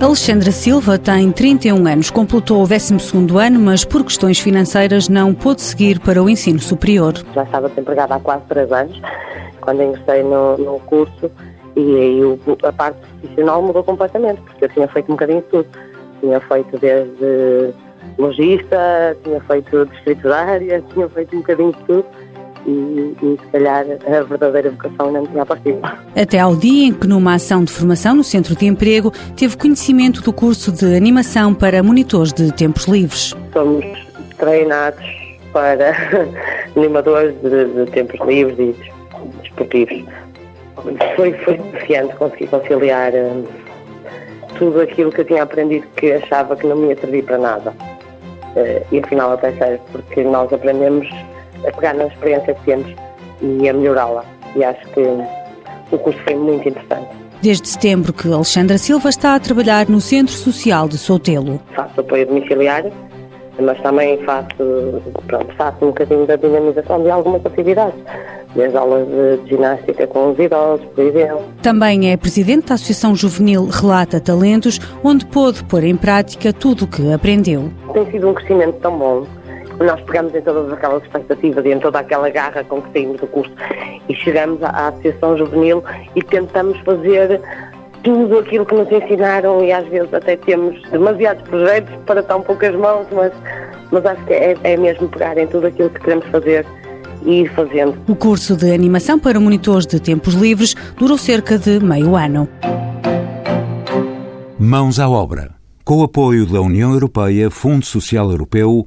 Alexandra Silva tem 31 anos, completou o 12º ano, mas por questões financeiras não pôde seguir para o ensino superior. Já estava desempregada há quase 3 anos, quando ingressei no, no curso, e aí a parte profissional mudou completamente, porque eu tinha feito um bocadinho de tudo. Tinha feito desde logista, tinha feito área, tinha feito um bocadinho de tudo e, e, se calhar a verdadeira vocação não tinha aparecido. Até ao dia em que, numa ação de formação no Centro de Emprego, teve conhecimento do curso de animação para monitores de tempos livres. Somos treinados para animadores de, de, tempos livres e desportivos. Foi, foi desafiante conseguir conciliar uh, tudo aquilo que eu tinha aprendido que achava que não me ia servir para nada. Uh, e afinal até serve, porque nós aprendemos a pegar na experiência que temos e a melhorá-la. E acho que o curso foi muito interessante. Desde setembro que Alexandra Silva está a trabalhar no Centro Social de Sotelo. Faço apoio domiciliário, mas também faço, pronto, faço um bocadinho da dinamização de algumas atividades, desde aulas de ginástica com os idosos, por exemplo. Também é presidente da Associação Juvenil Relata Talentos, onde pôde pôr em prática tudo o que aprendeu. Tem sido um crescimento tão bom nós pegamos em todas aquelas expectativas e em toda aquela garra com que saímos do curso e chegamos à Associação Juvenil e tentamos fazer tudo aquilo que nos ensinaram e às vezes até temos demasiados projetos para tão poucas mãos, mas, mas acho que é, é mesmo pegar em tudo aquilo que queremos fazer e ir fazendo. O curso de animação para monitores de tempos livres durou cerca de meio ano. Mãos à obra. Com o apoio da União Europeia, Fundo Social Europeu,